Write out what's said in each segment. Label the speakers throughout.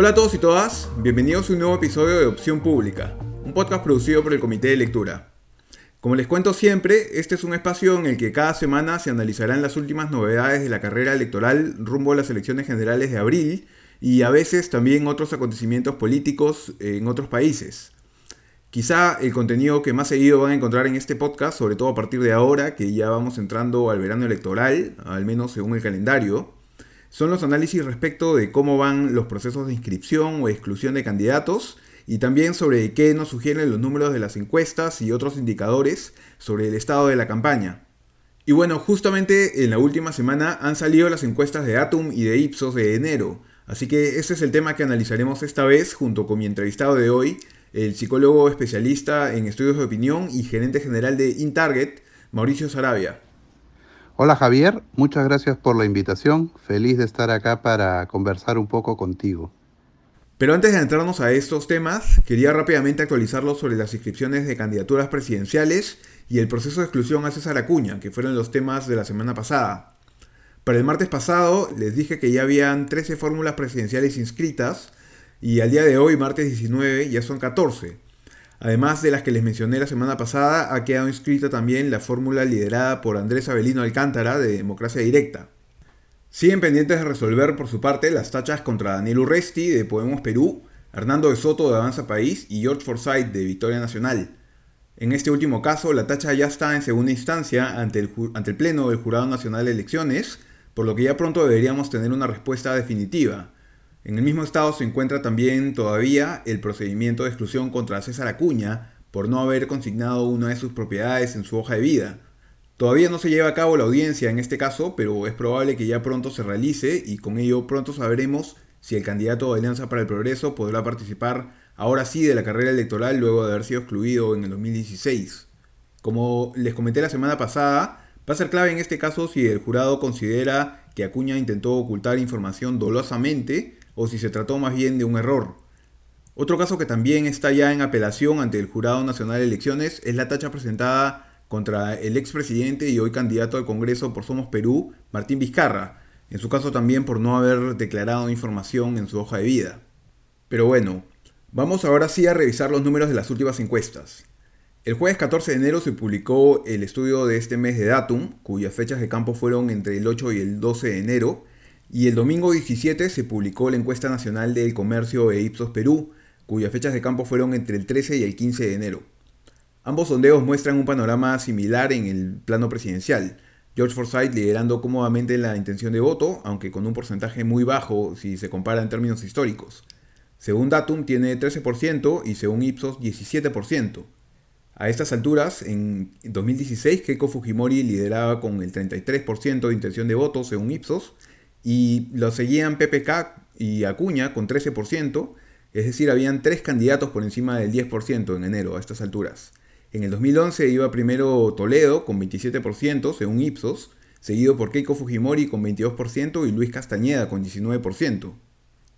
Speaker 1: Hola a todos y todas, bienvenidos a un nuevo episodio de Opción Pública, un podcast producido por el Comité de Lectura. Como les cuento siempre, este es un espacio en el que cada semana se analizarán las últimas novedades de la carrera electoral rumbo a las elecciones generales de abril y a veces también otros acontecimientos políticos en otros países. Quizá el contenido que más seguido van a encontrar en este podcast, sobre todo a partir de ahora, que ya vamos entrando al verano electoral, al menos según el calendario, son los análisis respecto de cómo van los procesos de inscripción o exclusión de candidatos y también sobre qué nos sugieren los números de las encuestas y otros indicadores sobre el estado de la campaña. Y bueno, justamente en la última semana han salido las encuestas de Atom y de Ipsos de enero, así que ese es el tema que analizaremos esta vez junto con mi entrevistado de hoy, el psicólogo especialista en estudios de opinión y gerente general de InTarget, Mauricio Sarabia.
Speaker 2: Hola Javier, muchas gracias por la invitación. Feliz de estar acá para conversar un poco contigo.
Speaker 1: Pero antes de entrarnos a estos temas, quería rápidamente actualizarlos sobre las inscripciones de candidaturas presidenciales y el proceso de exclusión a César Acuña, que fueron los temas de la semana pasada. Para el martes pasado les dije que ya habían 13 fórmulas presidenciales inscritas y al día de hoy, martes 19, ya son 14. Además de las que les mencioné la semana pasada, ha quedado inscrita también la fórmula liderada por Andrés Avelino Alcántara de Democracia Directa. Siguen pendientes de resolver por su parte las tachas contra Daniel Urresti de Podemos Perú, Hernando de Soto de Avanza País y George Forsyth de Victoria Nacional. En este último caso, la tacha ya está en segunda instancia ante el, ante el Pleno del Jurado Nacional de Elecciones, por lo que ya pronto deberíamos tener una respuesta definitiva. En el mismo estado se encuentra también todavía el procedimiento de exclusión contra César Acuña por no haber consignado una de sus propiedades en su hoja de vida. Todavía no se lleva a cabo la audiencia en este caso, pero es probable que ya pronto se realice y con ello pronto sabremos si el candidato de Alianza para el Progreso podrá participar ahora sí de la carrera electoral luego de haber sido excluido en el 2016. Como les comenté la semana pasada, va a ser clave en este caso si el jurado considera que Acuña intentó ocultar información dolosamente o si se trató más bien de un error. Otro caso que también está ya en apelación ante el Jurado Nacional de Elecciones es la tacha presentada contra el expresidente y hoy candidato al Congreso por Somos Perú, Martín Vizcarra, en su caso también por no haber declarado información en su hoja de vida. Pero bueno, vamos ahora sí a revisar los números de las últimas encuestas. El jueves 14 de enero se publicó el estudio de este mes de Datum, cuyas fechas de campo fueron entre el 8 y el 12 de enero, y el domingo 17 se publicó la encuesta nacional del comercio de Ipsos Perú, cuyas fechas de campo fueron entre el 13 y el 15 de enero. Ambos sondeos muestran un panorama similar en el plano presidencial. George Forsyth liderando cómodamente la intención de voto, aunque con un porcentaje muy bajo si se compara en términos históricos. Según Datum tiene 13% y según Ipsos 17%. A estas alturas, en 2016 Keiko Fujimori lideraba con el 33% de intención de voto según Ipsos y lo seguían PPK y Acuña con 13%, es decir, habían tres candidatos por encima del 10% en enero a estas alturas. En el 2011 iba primero Toledo con 27% según Ipsos, seguido por Keiko Fujimori con 22% y Luis Castañeda con 19%.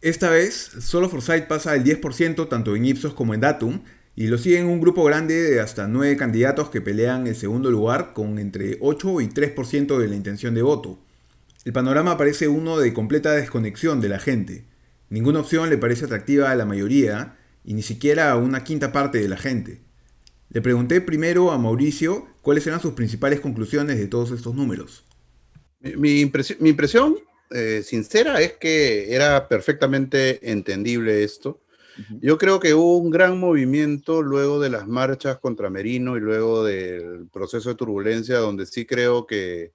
Speaker 1: Esta vez, solo Forsyth pasa el 10% tanto en Ipsos como en Datum, y lo siguen un grupo grande de hasta 9 candidatos que pelean el segundo lugar con entre 8 y 3% de la intención de voto. El panorama parece uno de completa desconexión de la gente. Ninguna opción le parece atractiva a la mayoría y ni siquiera a una quinta parte de la gente. Le pregunté primero a Mauricio cuáles eran sus principales conclusiones de todos estos números.
Speaker 2: Mi, impresión, eh, sincera es que era perfectamente entendible esto. Yo creo que hubo un gran movimiento luego de las marchas contra Merino y luego del proceso de turbulencia, donde sí creo que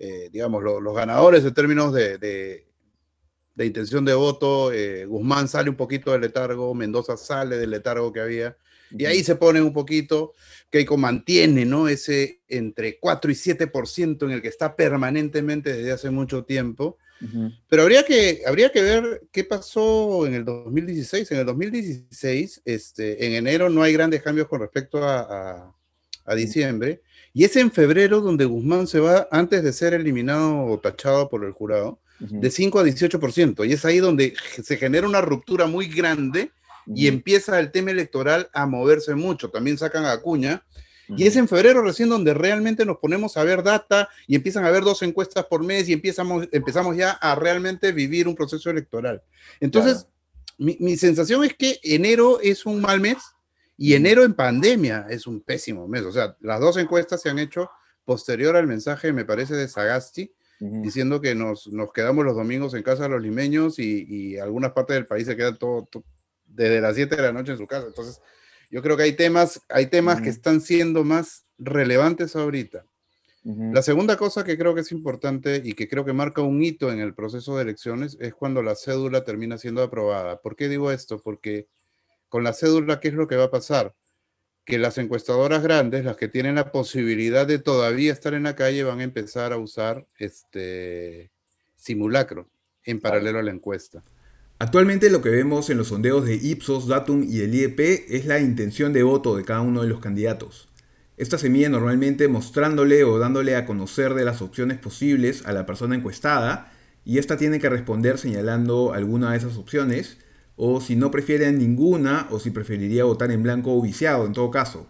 Speaker 2: eh, digamos, los ganadores en términos de, de, intención de voto, eh, Guzmán sale un poquito del letargo, Mendoza sale del letargo que había, y ahí se pone un poquito, Keiko mantiene, ¿no? Ese entre 4 y 7% en el que está permanentemente desde hace mucho tiempo. Pero habría que, habría que ver qué pasó en el 2016. En el 2016, este, en enero no hay grandes cambios con respecto a, a diciembre. Y es en febrero donde Guzmán se va, antes de ser eliminado o tachado por el jurado, de 5 a 18%. Y es ahí donde se genera una ruptura muy grande y empieza el tema electoral a moverse mucho. También sacan a Acuña. Y es en febrero recién donde realmente nos ponemos a ver data y empiezan a haber dos encuestas por mes y empezamos, empezamos ya a realmente vivir un proceso electoral. Entonces, Mi, mi, sensación es que enero es un mal mes y enero en pandemia es un pésimo mes. O sea, las dos encuestas se han hecho posterior al mensaje, me parece, de Sagasti, diciendo que nos, nos, quedamos los domingos en casa de los limeños y, y algunas partes del país se quedan todo, desde las 7 de la noche en su casa. Entonces, yo creo que hay temas, hay temas que están siendo más relevantes ahorita. La segunda cosa que creo que es importante y que creo que marca un hito en el proceso de elecciones es cuando la cédula termina siendo aprobada. ¿Por qué digo esto? Porque con la cédula, ¿qué es lo que va a pasar? Que las encuestadoras grandes, las que tienen la posibilidad de todavía estar en la calle, van a empezar a usar este simulacro en paralelo a la encuesta.
Speaker 1: Actualmente lo que vemos en los sondeos de Ipsos, Datum y el IEP es la intención de voto de cada uno de los candidatos. Esta se mide normalmente mostrándole o dándole a conocer de las opciones posibles a la persona encuestada y ésta tiene que responder señalando alguna de esas opciones o si no prefiere ninguna o si preferiría votar en blanco o viciado en todo caso.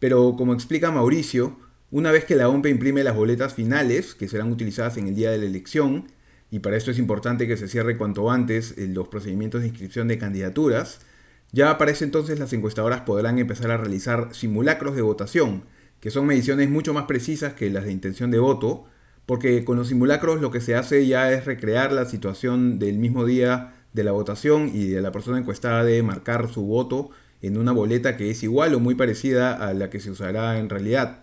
Speaker 1: Pero como explica Mauricio, una vez que la OMPE imprime las boletas finales que serán utilizadas en el día de la elección, y para esto es importante que se cierre cuanto antes los procedimientos de inscripción de candidaturas, ya para ese entonces las encuestadoras podrán empezar a realizar simulacros de votación, que son mediciones mucho más precisas que las de intención de voto, porque con los simulacros lo que se hace ya es recrear la situación del mismo día de la votación y de la persona encuestada de marcar su voto en una boleta que es igual o muy parecida a la que se usará en realidad.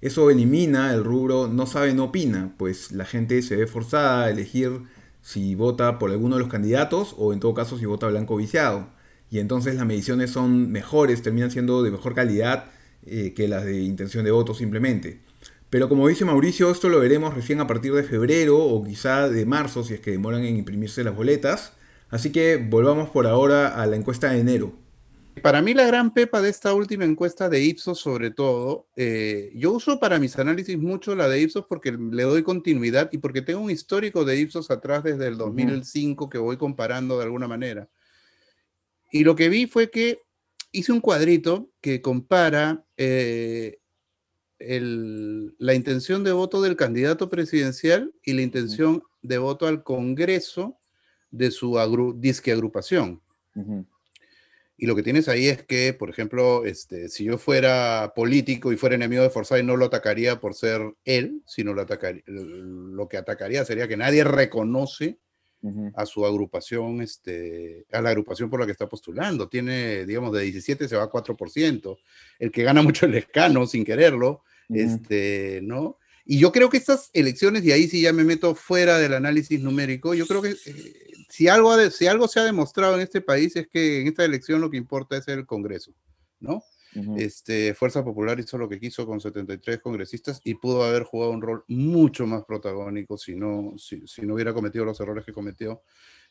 Speaker 1: Eso elimina el rubro no sabe, no opina, pues la gente se ve forzada a elegir si vota por alguno de los candidatos o en todo caso si vota blanco viciado y entonces las mediciones son mejores, terminan siendo de mejor calidad eh, que las de intención de voto simplemente. Pero como dice Mauricio, esto lo veremos recién a partir de febrero o quizá de marzo si es que demoran en imprimirse las boletas. Así que volvamos por ahora a la encuesta de enero.
Speaker 2: Para mí la gran pepa de esta última encuesta de Ipsos sobre todo, eh, yo uso para mis análisis mucho la de Ipsos porque le doy continuidad y porque tengo un histórico de Ipsos atrás desde el 2005 que voy comparando de alguna manera. Y lo que vi fue que hice un cuadrito que compara eh, la intención de voto del candidato presidencial y la intención de voto al Congreso de su disque agrupación. Y lo que tienes ahí es que, por ejemplo, este, si yo fuera político y fuera enemigo de Forsyth, no lo atacaría por ser él, sino lo, atacaría, lo que atacaría sería que nadie reconoce a su agrupación, este, a la agrupación por la que está postulando. Tiene, digamos, de 17 se va a 4%. El que gana mucho el escano sin quererlo, este, ¿no? Y yo creo que estas elecciones, y ahí sí ya me meto fuera del análisis numérico, yo creo que eh, si, algo si algo se ha demostrado en este país es que en esta elección lo que importa es el Congreso, ¿no? Este, Fuerza Popular hizo lo que quiso con 73 congresistas y pudo haber jugado un rol mucho más protagónico si no, si, no hubiera cometido los errores que cometió.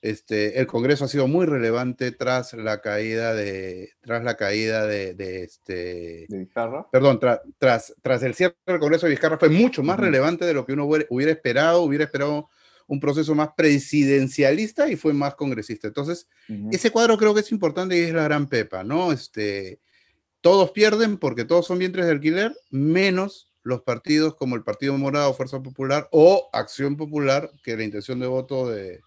Speaker 2: Este, el Congreso ha sido muy relevante tras la caída de, tras la caída de, este,
Speaker 1: Vizcarra?
Speaker 2: Perdón, tras, tras el cierre del Congreso de Vizcarra fue mucho más relevante de lo que uno hubiera esperado, hubiera esperado un proceso más presidencialista y fue más congresista. Entonces, ese cuadro creo que es importante y es la gran pepa, ¿no? Este, todos pierden porque todos son vientres de alquiler, menos los partidos como el Partido Morado, Fuerza Popular o Acción Popular, que la intención de voto de,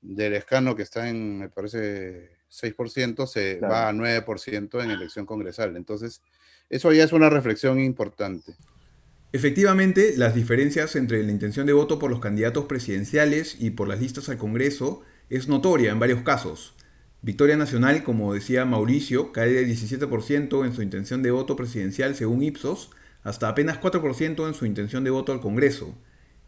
Speaker 2: del escano que está en, me parece, 6%, se va a 9% en elección congresal. Entonces, eso ya es una reflexión importante.
Speaker 1: Efectivamente, las diferencias entre la intención de voto por los candidatos presidenciales y por las listas al Congreso es notoria en varios casos. Victoria Nacional, como decía Mauricio, cae de 17% en su intención de voto presidencial según Ipsos, hasta apenas 4% en su intención de voto al Congreso.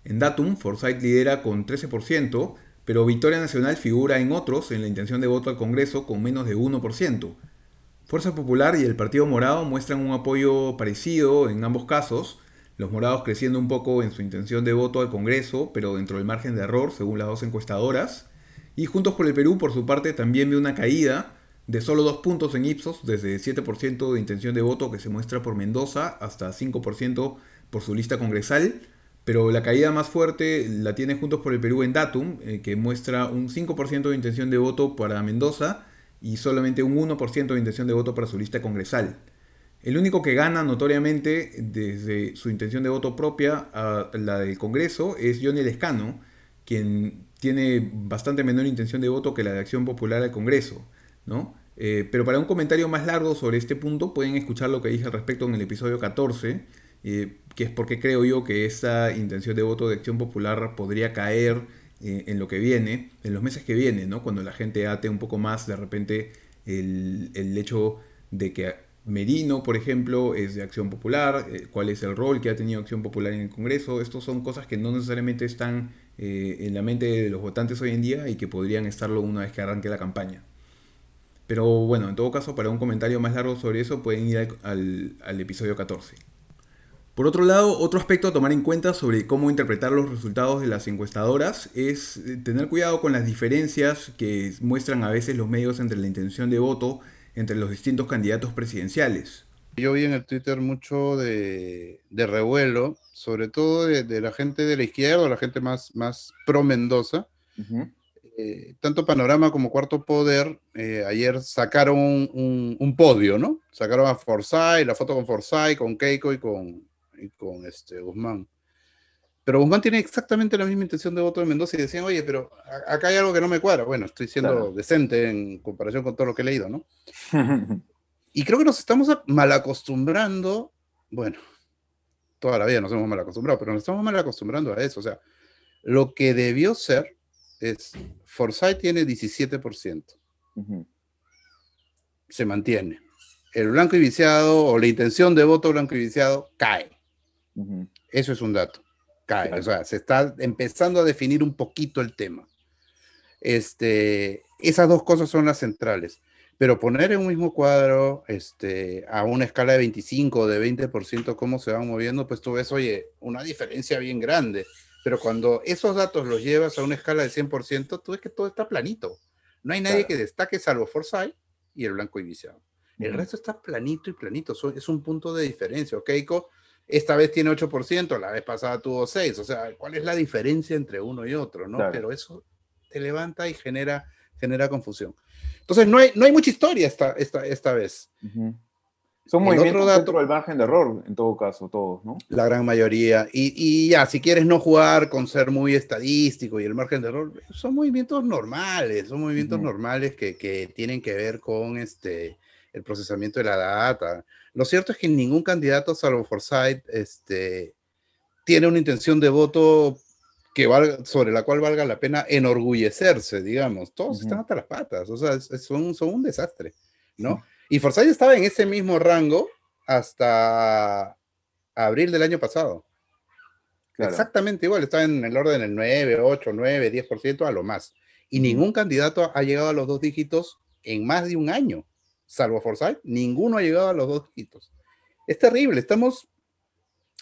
Speaker 1: En Datum, Forsyth lidera con 13%, pero Victoria Nacional figura en otros en la intención de voto al Congreso con menos de 1%. Fuerza Popular y el Partido Morado muestran un apoyo parecido en ambos casos, los morados creciendo un poco en su intención de voto al Congreso, pero dentro del margen de error según las dos encuestadoras, y Juntos por el Perú, por su parte, también ve una caída de solo dos puntos en Ipsos, desde 7% de intención de voto que se muestra por Mendoza hasta 5% por su lista congresal. Pero la caída más fuerte la tiene Juntos por el Perú en Datum, eh, que muestra un 5% de intención de voto para Mendoza y solamente un 1% de intención de voto para su lista congresal. El único que gana notoriamente desde su intención de voto propia a la del Congreso es Johnny Lescano, quien tiene bastante menor intención de voto que la de Acción Popular al Congreso, ¿no? Eh, pero para un comentario más largo sobre este punto pueden escuchar lo que dije al respecto en el episodio 14, eh, que es porque creo yo que esa intención de voto de Acción Popular podría caer eh, en lo que viene, en los meses que vienen, ¿no? Cuando la gente ate un poco más de repente el, el hecho de que Merino, por ejemplo, es de Acción Popular, cuál es el rol que ha tenido Acción Popular en el Congreso. Estos son cosas que no necesariamente están en la mente de los votantes hoy en día y que podrían estarlo una vez que arranque la campaña. Pero bueno, en todo caso, para un comentario más largo sobre eso pueden ir al, episodio 14. Por otro lado, otro aspecto a tomar en cuenta sobre cómo interpretar los resultados de las encuestadoras es eh, tener cuidado con las diferencias que muestran a veces los medios entre la intención de voto entre los distintos candidatos presidenciales.
Speaker 2: Yo vi en el Twitter mucho de, revuelo, sobre todo de, la gente de la izquierda, la gente más, más pro Mendoza, eh, tanto Panorama como Cuarto Poder eh, ayer sacaron un, podio, ¿no? Sacaron a Forsyth, la foto con Forsyth, con Keiko y con, con este, Guzmán. Pero Guzmán tiene exactamente la misma intención de voto de Mendoza y decían, oye, pero acá hay algo que no me cuadra. Bueno, estoy siendo decente en comparación con todo lo que he leído, ¿no? y creo que nos estamos mal acostumbrando, bueno, toda la vida nos hemos mal acostumbrado, pero nos estamos mal acostumbrando a eso. O sea, lo que debió ser es, Forsyth tiene 17%. Se mantiene. El blanco y viciado o la intención de voto blanco y viciado cae. Eso es un dato. Cae. O sea, se está empezando a definir un poquito el tema. Este, esas dos cosas son las centrales. Pero poner en un mismo cuadro, este, a una escala de 25 o de 20%, cómo se van moviendo, pues tú ves, oye, una diferencia bien grande. Pero cuando esos datos los llevas a una escala de 100%, tú ves que todo está planito. No hay nadie que destaque salvo Forsyth y el blanco y viciado. El resto está planito y planito. Es un punto de diferencia. Keiko esta vez tiene 8%, la vez pasada tuvo 6%. O sea, ¿cuál es la diferencia entre uno y otro? ¿no? Pero eso te levanta y genera, genera confusión. Entonces, no hay, no hay mucha historia esta, esta, esta vez.
Speaker 1: Son movimientos dentro del margen de error, en todo caso, todos, ¿no?
Speaker 2: La gran mayoría. Y, y, ya, si quieres no jugar con ser muy estadístico y el margen de error, son movimientos normales, son movimientos normales que, que, tienen que ver con este, el procesamiento de la data. Lo cierto es que ningún candidato, salvo Forsyth, este, tiene una intención de voto que valga, sobre la cual valga la pena enorgullecerse, digamos. Todos están hasta las patas, o sea, son, son un desastre, ¿no? Y Forsyth estaba en ese mismo rango hasta abril del año pasado. Exactamente igual, estaba en el orden del 9, 8, 9, 10% a lo más. Y ningún candidato ha llegado a los dos dígitos en más de un año, salvo Forsyth, ninguno ha llegado a los dos dígitos. Es terrible, estamos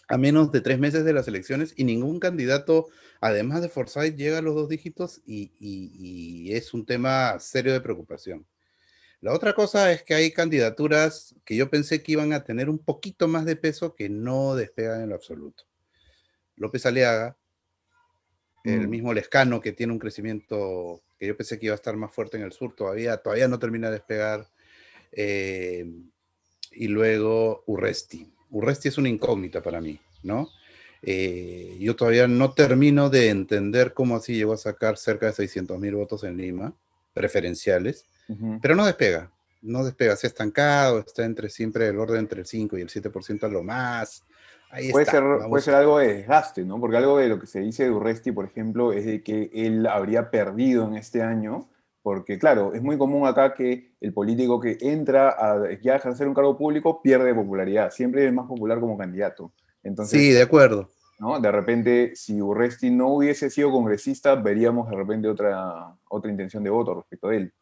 Speaker 2: a menos de tres meses de las elecciones y ningún candidato, además de Forsyth, llega a los dos dígitos y es un tema serio de preocupación. La otra cosa es que hay candidaturas que yo pensé que iban a tener un poquito más de peso que no despegan en lo absoluto. López Aliaga, el mm. mismo Lescano que tiene un crecimiento que yo pensé que iba a estar más fuerte en el sur, todavía, todavía no termina de despegar. Eh, y luego Urresti. Urresti es una incógnita para mí, ¿no? Eh, yo todavía no termino de entender cómo así llegó a sacar cerca de 600 mil votos en Lima, preferenciales pero no despega, no despega, se ha estancado, está entre siempre el orden entre el 5 y el 7% a lo más.
Speaker 1: Ahí puede, ser, puede ser algo de desgaste, ¿no? Porque algo de lo que se dice de Urresti, por ejemplo, es de que él habría perdido en este año, porque claro, es muy común acá que el político que entra a ya ejercer un cargo público pierde popularidad, siempre es más popular como candidato. Entonces,
Speaker 2: sí, de acuerdo.
Speaker 1: ¿no? De repente, si Urresti no hubiese sido congresista, veríamos de repente otra, otra intención de voto respecto a él.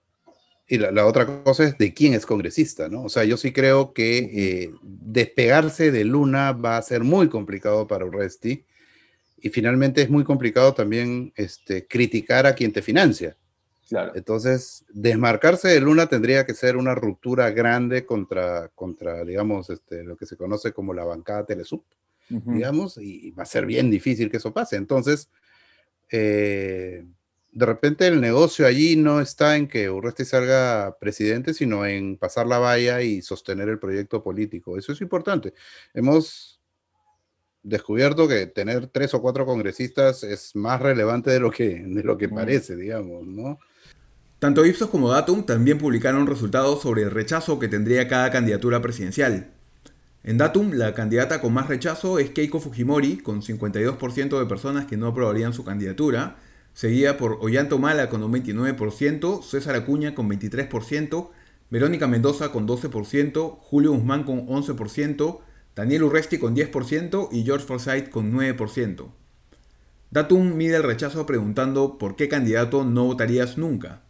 Speaker 2: Y la, otra cosa es de quién es congresista, ¿no? O sea, yo sí creo que eh, despegarse de Luna va a ser muy complicado para Urresti. Y finalmente es muy complicado también este, criticar a quien te financia. Claro. Entonces, desmarcarse de Luna tendría que ser una ruptura grande contra, contra digamos, este, lo que se conoce como la bancada Telesub, digamos, y va a ser bien difícil que eso pase. Entonces, eh, de repente el negocio allí no está en que Urresti salga presidente, sino en pasar la valla y sostener el proyecto político. Eso es importante. Hemos descubierto que tener tres o cuatro congresistas es más relevante de lo que, de lo que parece, digamos, ¿no?
Speaker 1: Tanto Ipsos como Datum también publicaron resultados sobre el rechazo que tendría cada candidatura presidencial. En Datum, la candidata con más rechazo es Keiko Fujimori, con 52% de personas que no aprobarían su candidatura, seguida por Ollanta Humala con un 29%, César Acuña con 23%, Verónica Mendoza con 12%, Julio Guzmán con 11%, Daniel Urresti con 10% y George Forsyth con 9%. Datum mide el rechazo preguntando por qué candidato no votarías nunca.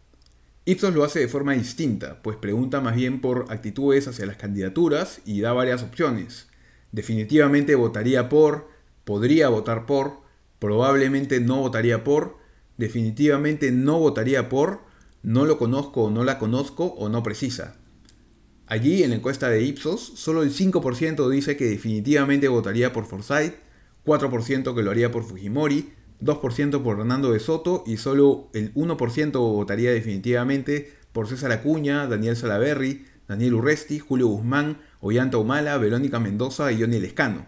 Speaker 1: Ipsos lo hace de forma distinta, pues pregunta más bien por actitudes hacia las candidaturas y da varias opciones. Definitivamente votaría por, podría votar por, probablemente no votaría por, definitivamente no votaría por, no lo conozco o no la conozco o no precisa. Allí, en la encuesta de Ipsos, solo el 5% dice que definitivamente votaría por Forsyth, 4% que lo haría por Fujimori, 2% por Hernando de Soto y solo el 1% votaría definitivamente por César Acuña, Daniel Salaverry, Daniel Urresti, Julio Guzmán, Ollanta Humala, Verónica Mendoza y Johnny Lescano.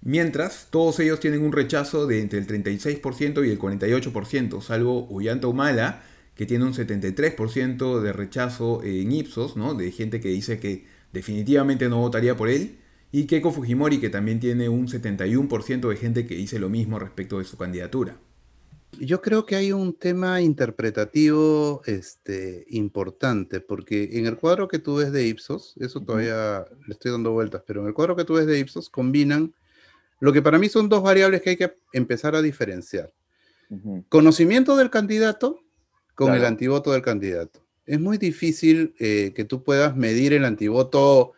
Speaker 1: Mientras, todos ellos tienen un rechazo de entre el 36% y el 48%, salvo Ollanta Humala, que tiene un 73% de rechazo en Ipsos, ¿no? de gente que dice que definitivamente no votaría por él, y Keiko Fujimori, que también tiene un 71% de gente que dice lo mismo respecto de su candidatura.
Speaker 2: Yo creo que hay un tema interpretativo este, importante, porque en el cuadro que tú ves de Ipsos, eso todavía le estoy dando vueltas, pero en el cuadro que tú ves de Ipsos combinan lo que para mí son dos variables que hay que empezar a diferenciar. Conocimiento del candidato con el antivoto del candidato. Es muy difícil eh, que tú puedas medir el antivoto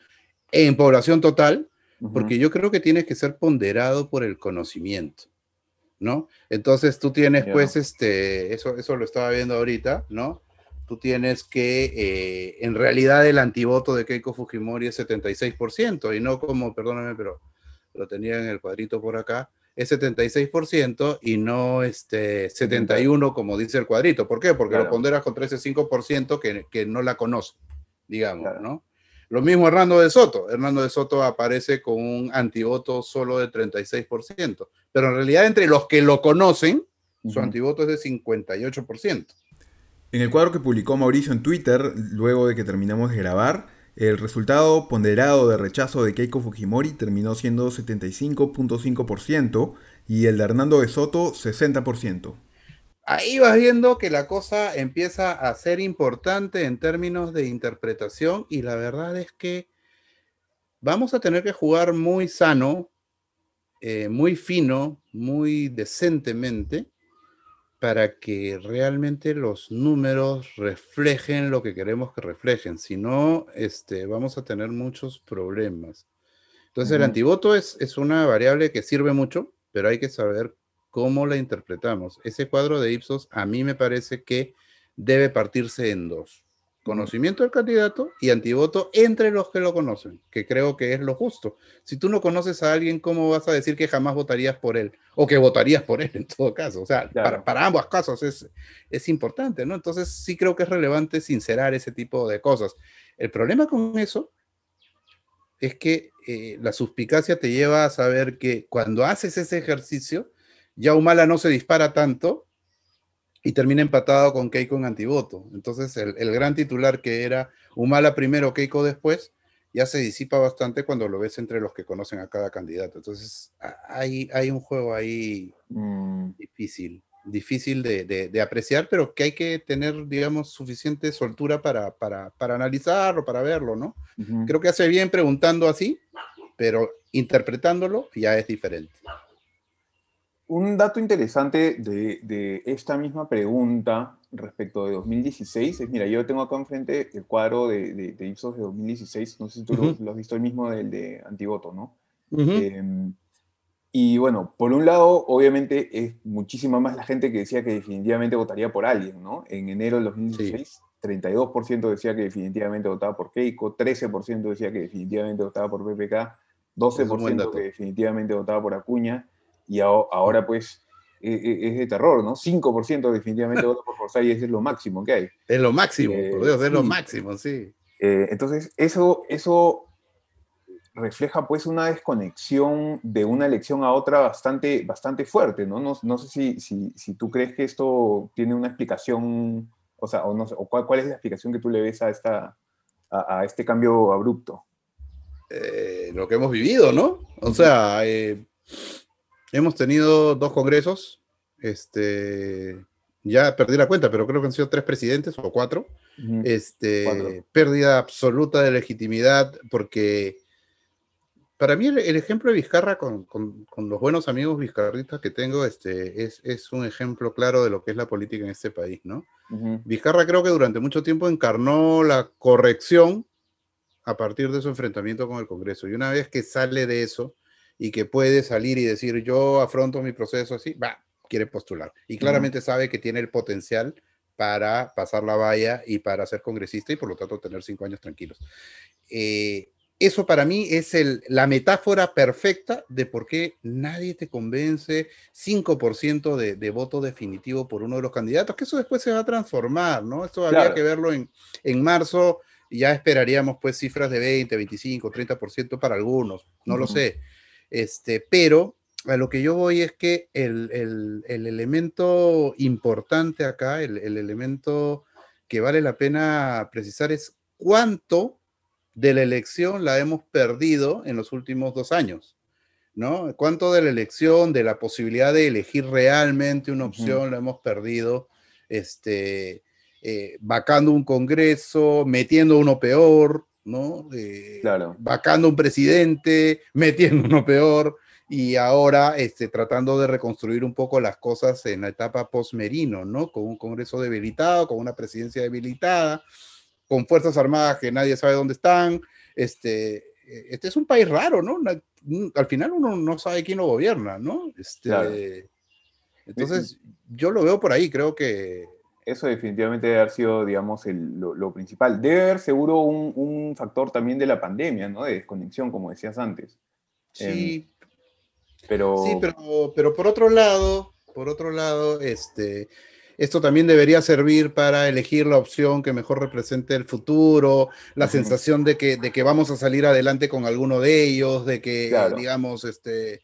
Speaker 2: en población total, porque yo creo que tienes que ser ponderado por el conocimiento, ¿no? Entonces tú tienes, pues, este, eso, eso lo estaba viendo ahorita, ¿no? Tú tienes que, eh, en realidad, el antivoto de Keiko Fujimori es 76%, y no como, perdóname, pero lo tenía en el cuadrito por acá, es 76% y no este 71 como dice el cuadrito. ¿Por qué? Porque lo ponderas contra ese 5% que, que, no la conoce, digamos, ¿no? Lo mismo Hernando de Soto. Hernando de Soto aparece con un antivoto solo de 36%, pero en realidad entre los que lo conocen, su antivoto es de 58%.
Speaker 1: En el cuadro que publicó Mauricio en Twitter, luego de que terminamos de grabar, el resultado ponderado de rechazo de Keiko Fujimori terminó siendo 75.5% y el de Hernando de Soto 60%.
Speaker 2: Ahí vas viendo que la cosa empieza a ser importante en términos de interpretación y la verdad es que vamos a tener que jugar muy sano, eh, muy fino, muy decentemente para que realmente los números reflejen lo que queremos que reflejen. Si no, este, vamos a tener muchos problemas. Entonces, el antivoto es, es una variable que sirve mucho, pero hay que saber cómo la interpretamos. Ese cuadro de Ipsos a mí me parece que debe partirse en dos conocimiento del candidato y antivoto entre los que lo conocen, que creo que es lo justo. Si tú no conoces a alguien, ¿cómo vas a decir que jamás votarías por él? O que votarías por él en todo caso. O sea, para, ambos casos es, es importante, ¿no? Entonces sí creo que es relevante sincerar ese tipo de cosas. El problema con eso es que eh, la suspicacia te lleva a saber que cuando haces ese ejercicio, ya Humala no se dispara tanto y termina empatado con Keiko en antivoto. Entonces, el, gran titular que era Humala primero, Keiko después, ya se disipa bastante cuando lo ves entre los que conocen a cada candidato. Entonces, hay, hay un juego ahí mm. difícil, difícil de, apreciar, pero que hay que tener, digamos, suficiente soltura para, para, para analizarlo, para verlo, ¿no? Creo que hace bien preguntando así, pero interpretándolo ya es diferente
Speaker 1: un dato interesante de, esta misma pregunta respecto de 2016 es, mira, yo tengo acá enfrente el cuadro de, de, Ipsos de 2016, no sé si tú lo, has visto el mismo del de Antivoto, ¿no? Em, y bueno, por un lado, obviamente es muchísima más la gente que decía que definitivamente votaría por alguien, ¿no? En enero del 2016, 32% decía que definitivamente votaba por Keiko, 13% decía que definitivamente votaba por PPK, 12% que definitivamente votaba por Acuña, y ahora pues e, e, es de terror, ¿no? 5% definitivamente voto por Forsyth y es lo máximo que hay.
Speaker 2: Es lo máximo, por Dios, es lo máximo, sí.
Speaker 1: Eh, entonces, eso, eso refleja pues una desconexión de una elección a otra bastante, bastante fuerte, ¿no? No, sé si, si, tú crees que esto tiene una explicación, o sea, o no o cuál, cuál, es la explicación que tú le ves a, esta, a, este cambio abrupto.
Speaker 2: Eh, lo que hemos vivido, ¿no? O sea, eh, hemos tenido dos congresos, este, ya perdí la cuenta, pero creo que han sido tres presidentes o cuatro. este, Pérdida absoluta de legitimidad, porque para mí el, ejemplo de Vizcarra con, con, los buenos amigos vizcarristas que tengo este, es, es, un ejemplo claro de lo que es la política en este país, ¿no? Vizcarra creo que durante mucho tiempo encarnó la corrección a partir de su enfrentamiento con el Congreso. Y una vez que sale de eso y que puede salir y decir yo afronto mi proceso así, va, quiere postular. Y claramente sabe que tiene el potencial para pasar la valla y para ser congresista y por lo tanto tener cinco años tranquilos. Eh, eso para mí es el, la metáfora perfecta de por qué nadie te convence 5% de, de, voto definitivo por uno de los candidatos, que eso después se va a transformar, ¿no? Esto habría que verlo en, en marzo, ya esperaríamos pues cifras de 20, 25, 30% para algunos, no lo sé. Este, pero a lo que yo voy es que el, elemento importante acá, el, elemento que vale la pena precisar es cuánto de la elección la hemos perdido en los últimos dos años, ¿no? ¿Cuánto de la elección, de la posibilidad de elegir realmente una opción la hemos perdido, este, eh, vacando un congreso, metiendo uno peor, ¿no? Eh, claro. Vacando un presidente, metiendo uno peor y ahora este, tratando de reconstruir un poco las cosas en la etapa post-Merino, ¿no? Con un Congreso debilitado, con una presidencia debilitada, con Fuerzas Armadas que nadie sabe dónde están. Este, este es un país raro, ¿no? Al final uno no sabe quién lo gobierna, ¿no? Este, Entonces, yo lo veo por ahí, creo que...
Speaker 1: Eso definitivamente debe haber sido, digamos, lo, principal. Debe haber seguro un, un, factor también de la pandemia, ¿no? De desconexión, como decías antes.
Speaker 2: Sí, em, pero... Sí, pero, pero por otro lado, por otro lado, este, esto también debería servir para elegir la opción que mejor represente el futuro, la sensación de que, de que vamos a salir adelante con alguno de ellos, de que, digamos, este,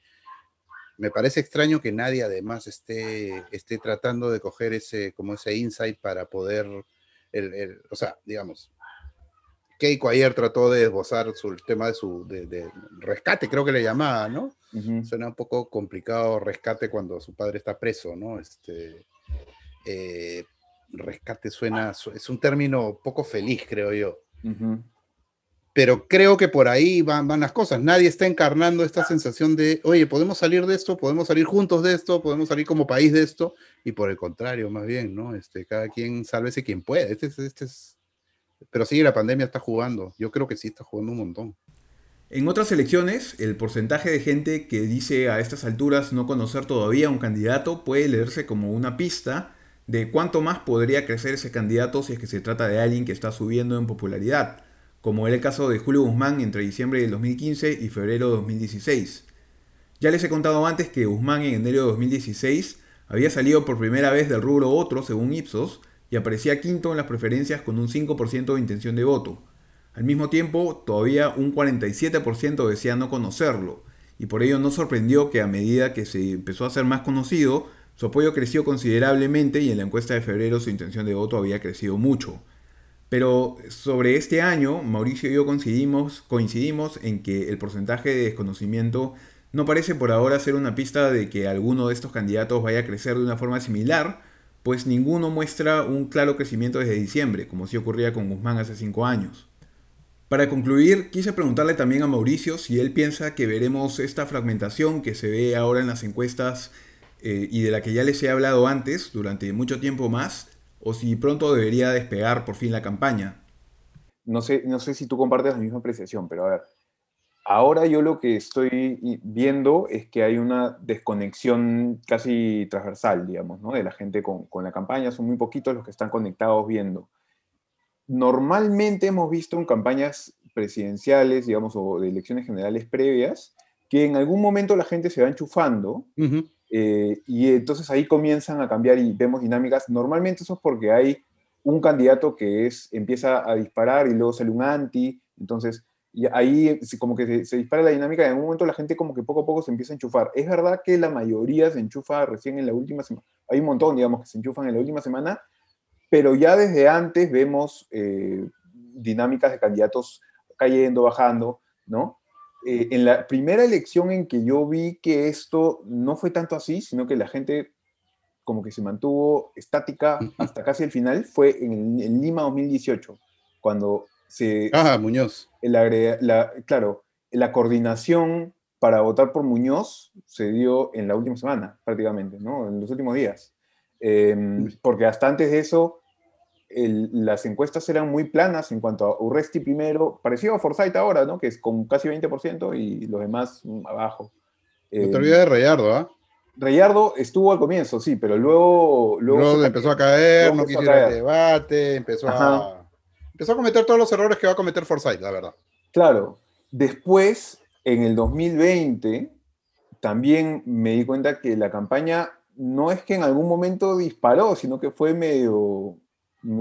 Speaker 2: me parece extraño que nadie además esté, esté tratando de coger ese, como ese insight para poder, el, o sea, digamos, Keiko ayer trató de esbozar su, el tema de su de, rescate, creo que le llamaba, ¿no? Suena un poco complicado rescate cuando su padre está preso, ¿no? Este, eh, rescate suena, es un término poco feliz, creo yo. Pero creo que por ahí van, van, las cosas. Nadie está encarnando esta sensación de, oye, podemos salir de esto, podemos salir juntos de esto, podemos salir como país de esto. Y por el contrario, más bien, ¿no? Este, cada quien sálvese quien puede. Este, este es pero sí, la pandemia está jugando. Yo creo que sí está jugando un montón.
Speaker 1: En otras elecciones, el porcentaje de gente que dice a estas alturas no conocer todavía un candidato puede leerse como una pista de cuánto más podría crecer ese candidato si es que se trata de alguien que está subiendo en popularidad, como era el caso de Julio Guzmán entre diciembre del 2015 y febrero de 2016. Ya les he contado antes que Guzmán en enero de 2016 había salido por primera vez del rubro otro, según Ipsos, y aparecía quinto en las preferencias con un 5% de intención de voto. Al mismo tiempo, todavía un 47% decía no conocerlo, y por ello no sorprendió que a medida que se empezó a ser más conocido, su apoyo creció considerablemente y en la encuesta de febrero su intención de voto había crecido mucho. Pero sobre este año, Mauricio y yo coincidimos, en que el porcentaje de desconocimiento no parece por ahora ser una pista de que alguno de estos candidatos vaya a crecer de una forma similar, pues ninguno muestra un claro crecimiento desde diciembre, como sí ocurría con Guzmán hace cinco años. Para concluir, quise preguntarle también a Mauricio si él piensa que veremos esta fragmentación que se ve ahora en las encuestas eh, y de la que ya les he hablado antes durante mucho tiempo más, o si pronto debería despegar por fin la campaña. No sé, no sé si tú compartes la misma apreciación, pero a ver, Ahora yo lo que estoy viendo es que hay una desconexión casi transversal, digamos, ¿no? de la gente con, la campaña. Son muy poquitos los que están conectados viendo. Normalmente hemos visto en campañas presidenciales, digamos, o de elecciones generales previas, que en algún momento la gente se va enchufando eh, y entonces ahí comienzan a cambiar y vemos dinámicas. Normalmente eso es porque hay un candidato que es, empieza a disparar y luego sale un anti, entonces ahí como que se, dispara la dinámica y en un momento la gente como que poco a poco se empieza a enchufar. Es verdad que la mayoría se enchufa recién en la última semana. Hay un montón, digamos, que se enchufan en la última semana, pero ya desde antes vemos eh, dinámicas de candidatos cayendo, bajando, ¿no? Eh, en la primera elección en que yo vi que esto no fue tanto así, sino que la gente como que se mantuvo estática hasta casi el final, fue en, en Lima 2018, cuando se...
Speaker 2: Ah, Muñoz.
Speaker 1: La, claro, la coordinación para votar por Muñoz se dio en la última semana, prácticamente, ¿no? En los últimos días. Em, porque hasta antes de eso, las encuestas eran muy planas en cuanto a Urresti primero, parecido a Forsyth ahora, ¿no? Que es con casi 20% y los demás mm, abajo.
Speaker 2: no te em, olvides de Reyardo, ¿ah?
Speaker 1: Reyardo estuvo al comienzo, sí, pero luego...
Speaker 2: Luego, empezó a caer, no quiso ir al debate, empezó a empezó a cometer todos los errores que va a cometer Forsyth, la verdad.
Speaker 1: Claro. Después, en el 2020, también me di cuenta que la campaña no es que en algún momento disparó, sino que fue medio,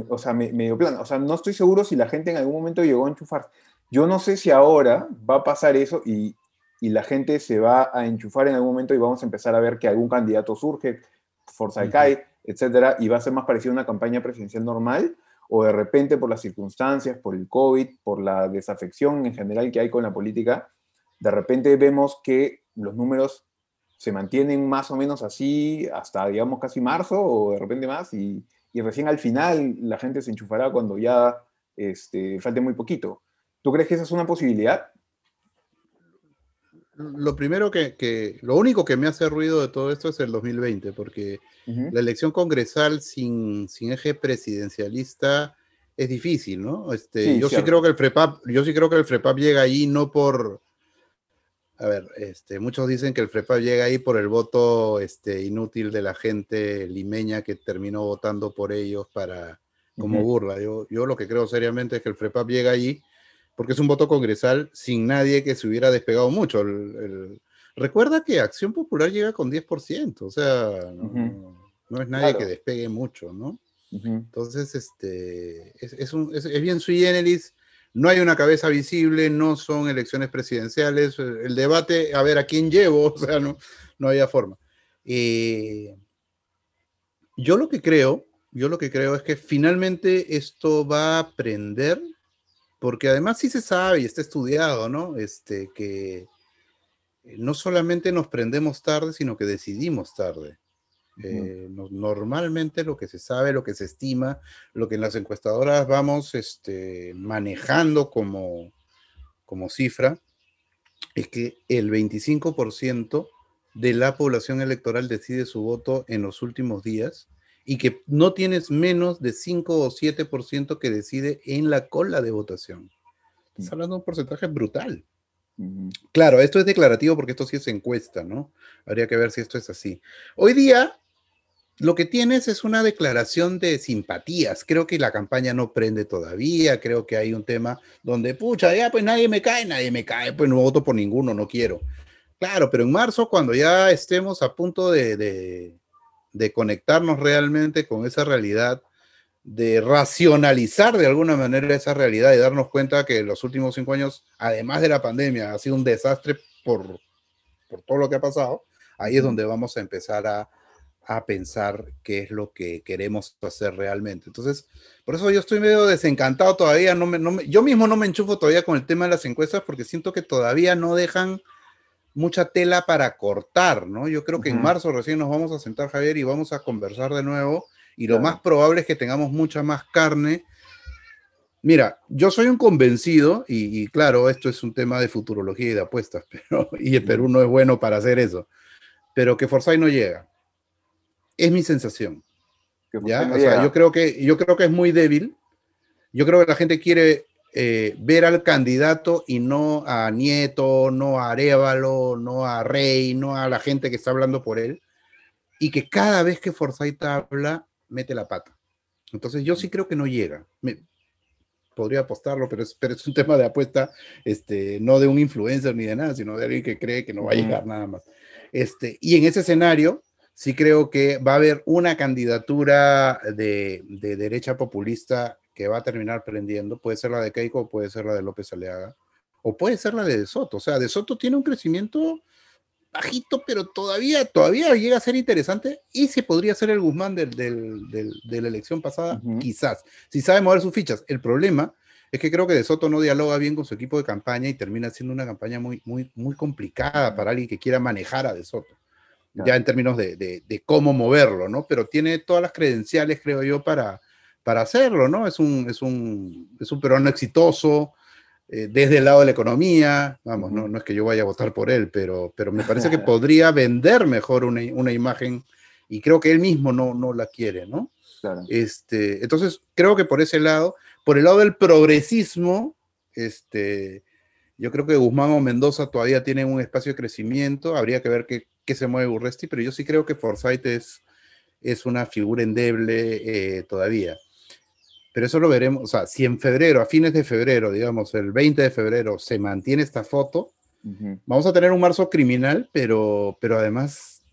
Speaker 1: o sea, medio plano. O sea, no estoy seguro si la gente en algún momento llegó a enchufar. Yo no sé si ahora va a pasar eso y, la gente se va a enchufar en algún momento y vamos a empezar a ver que algún candidato surge, Forsyth cae, etcétera, y va a ser más parecido a una campaña presidencial normal, o de repente por las circunstancias, por el COVID, por la desafección en general que hay con la política, de repente vemos que los números se mantienen más o menos así hasta, digamos, casi marzo o de repente más y, recién al final la gente se enchufará cuando ya este, falte muy poquito. ¿Tú crees que esa es una posibilidad?
Speaker 2: Lo primero que, lo único que me hace ruido de todo esto es el 2020, porque la elección congresal sin, sin eje presidencialista es difícil, ¿no? Este, yo sí creo que el FREPAP, yo sí creo que el FREPAP llega ahí no por, a ver, este, muchos dicen que el FREPAP llega ahí por el voto este, inútil de la gente limeña que terminó votando por ellos para como burla. Yo, yo lo que creo seriamente es que el FREPAP llega ahí porque es un voto congresal sin nadie que se hubiera despegado mucho. el, Recuerda que Acción Popular llega con 10%, o sea, no, es nadie que despegue mucho, ¿no? Entonces, este, es, un, es, bien sui generis, no hay una cabeza visible, no son elecciones presidenciales, el debate, a ver a quién llevo, o sea, no, no había forma. Eh, yo lo que creo, yo lo que creo es que finalmente esto va a aprender, porque además sí se sabe y está estudiado, ¿no? Este, que no solamente nos prendemos tarde, sino que decidimos tarde. Eh, normalmente lo que se sabe, lo que se estima, lo que en las encuestadoras vamos este, manejando como, como cifra, es que el 25% de la población electoral decide su voto en los últimos días y que no tienes menos de 5 o 7% que decide en la cola de votación. Estás hablando de un porcentaje brutal. Claro, esto es declarativo porque esto sí es encuesta, ¿no? Habría que ver si esto es así. Hoy día, lo que tienes es una declaración de simpatías. Creo que la campaña no prende todavía. Creo que hay un tema donde, pucha, ya pues nadie me cae, nadie me cae, pues no voto por ninguno, no quiero. Claro, pero en marzo, cuando ya estemos a punto de, de conectarnos realmente con esa realidad, de racionalizar de alguna manera esa realidad y darnos cuenta que los últimos cinco años, además de la pandemia, ha sido un desastre por, por todo lo que ha pasado, ahí es donde vamos a empezar a, a pensar qué es lo que queremos hacer realmente. Entonces, por eso yo estoy medio desencantado todavía, no me, no me, yo mismo no me enchufo todavía con el tema de las encuestas porque siento que todavía no dejan mucha tela para cortar, ¿no? Yo creo que en marzo recién nos vamos a sentar, Javier, y vamos a conversar de nuevo y lo más probable es que tengamos mucha más carne. Mira, yo soy un convencido, y, claro, esto es un tema de futurología y de apuestas, pero, y el Perú no es bueno para hacer eso, pero que Forsyth no llega. Es mi sensación. ¿ya? O sea, yo, creo que, yo creo que es muy débil. Yo creo que la gente quiere eh, ver al candidato y no a Nieto, no a Arevalo, no a Rey, no a la gente que está hablando por él. Y que cada vez que Forsyth habla, mete la pata. Entonces yo sí creo que no llega. Me, podría apostarlo, pero es, pero es un tema de apuesta, este, no de un influencer ni de nada, sino de alguien que cree que no va a llegar nada más. Este, y en ese escenario, sí creo que va a haber una candidatura de, de derecha populista que va a terminar prendiendo. Puede ser la de Keiko, puede ser la de López Aleaga, o puede ser la de Soto. O sea, De Soto tiene un crecimiento bajito, pero todavía, todavía llega a ser interesante y se podría ser el Guzmán del, de la elección pasada, quizás, si sabe mover sus fichas. El problema es que creo que De Soto no dialoga bien con su equipo de campaña y termina siendo una campaña muy, muy, muy complicada para alguien que quiera manejar a De Soto, ya en términos de, de, cómo moverlo, ¿no? Pero tiene todas las credenciales, creo yo, para, para hacerlo, ¿no? Es un, es un, es un peruano exitoso, eh, desde el lado de la economía, vamos, no, no, es que yo vaya a votar por él, pero, pero me parece que podría vender mejor una, una, imagen y creo que él mismo no, no la quiere, ¿no? Este, entonces, creo que por ese lado, por el lado del progresismo, este, yo creo que Guzmán o Mendoza todavía tienen un espacio de crecimiento, habría que ver qué, qué se mueve Urresti, pero yo sí creo que Forsyth es, es una figura endeble eh, todavía pero eso lo veremos, o sea, si en febrero, a fines de febrero, digamos, el 20 de febrero, se mantiene esta foto, vamos a tener un marzo criminal, pero, pero además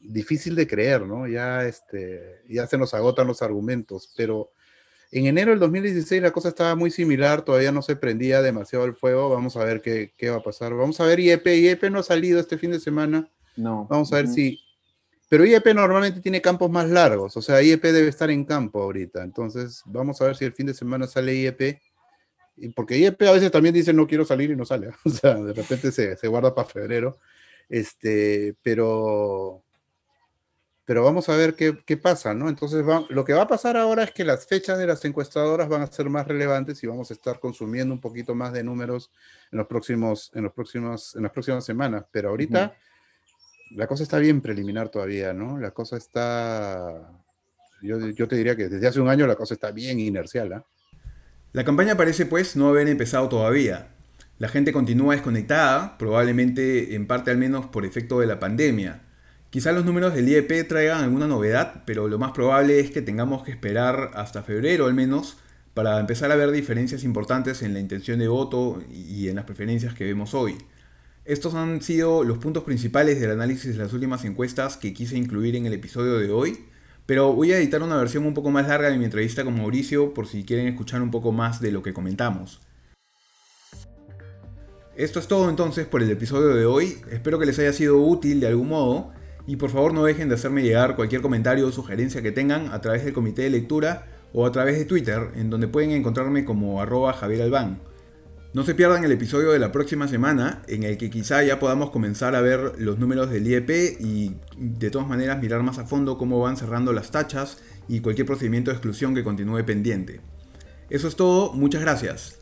Speaker 2: difícil de creer, ¿no? Ya, este, ya se nos agotan los argumentos, pero en enero del 2016 la cosa estaba muy similar, todavía no se prendía demasiado el fuego, vamos a ver qué, qué va a pasar. Vamos a ver IEP, IEP no ha salido este fin de semana. No. Vamos a ver si pero IEP normalmente tiene campos más largos, o sea, IEP debe estar en campo ahorita. Entonces, vamos a ver si el fin de semana sale IEP. Porque IEP a veces también dice no quiero salir y no sale. O sea, de repente se, se guarda para febrero. Este, pero, pero vamos a ver qué, qué pasa, ¿no? Entonces, lo que va a pasar ahora es que las fechas de las encuestadoras van a ser más relevantes y vamos a estar consumiendo un poquito más de números en los próximos, en los próximos, en las próximas semanas. Pero ahorita la cosa está bien preliminar todavía, ¿no? La cosa está, yo, te diría que desde hace un año la cosa está bien inercial, ¿ah?
Speaker 1: La campaña parece pues no haber empezado todavía. La gente continúa desconectada, probablemente en parte al menos por efecto de la pandemia. Quizá los números del IEP traigan alguna novedad, pero lo más probable es que tengamos que esperar hasta febrero al menos para empezar a ver diferencias importantes en la intención de voto y en las preferencias que vemos hoy. Estos han sido los puntos principales del análisis de las últimas encuestas que quise incluir en el episodio de hoy, pero voy a editar una versión un poco más larga de mi entrevista con Mauricio por si quieren escuchar un poco más de lo que comentamos. Esto es todo entonces por el episodio de hoy, espero que les haya sido útil de algún modo y por favor no dejen de hacerme llegar cualquier comentario o sugerencia que tengan a través del comité de lectura o a través de Twitter, en donde pueden encontrarme como arroba Javier Albán. No se pierdan el episodio de la próxima semana, en el que quizá ya podamos comenzar a ver los números del IEP y de todas maneras mirar más a fondo cómo van cerrando las tachas y cualquier procedimiento de exclusión que continúe pendiente. Eso es todo, muchas gracias.